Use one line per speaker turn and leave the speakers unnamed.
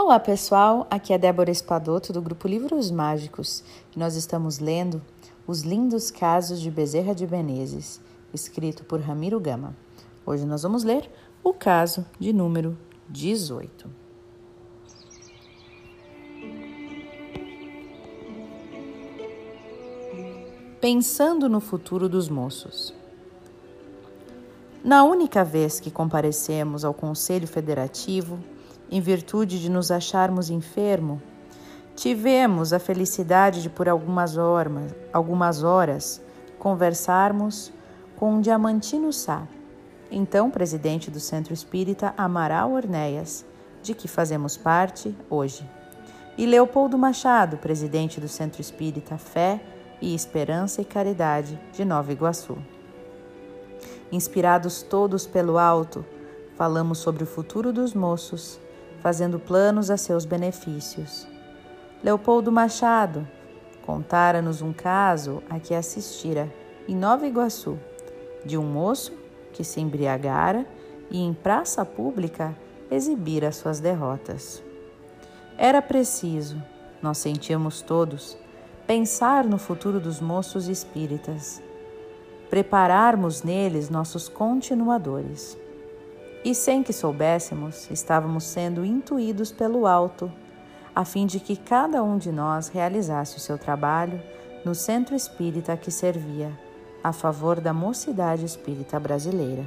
Olá pessoal, aqui é Débora Espadoto do grupo Livros Mágicos e nós estamos lendo Os Lindos Casos de Bezerra de Menezes, escrito por Ramiro Gama. Hoje nós vamos ler o caso de número 18. Pensando no futuro dos moços. Na única vez que comparecemos ao Conselho Federativo, em virtude de nos acharmos enfermo, tivemos a felicidade de por algumas horas, algumas horas conversarmos com um Diamantino Sá, então presidente do Centro Espírita Amaral Ornéias, de que fazemos parte hoje, e Leopoldo Machado, presidente do Centro Espírita Fé e Esperança e Caridade de Nova Iguaçu. Inspirados todos pelo alto, falamos sobre o futuro dos moços fazendo planos a seus benefícios. Leopoldo Machado contara-nos um caso a que assistira em Nova Iguaçu, de um moço que se embriagara e em praça pública exibira suas derrotas. Era preciso, nós sentíamos todos, pensar no futuro dos moços espíritas, prepararmos neles nossos continuadores. E sem que soubéssemos, estávamos sendo intuídos pelo alto, a fim de que cada um de nós realizasse o seu trabalho no centro espírita que servia, a favor da mocidade espírita brasileira.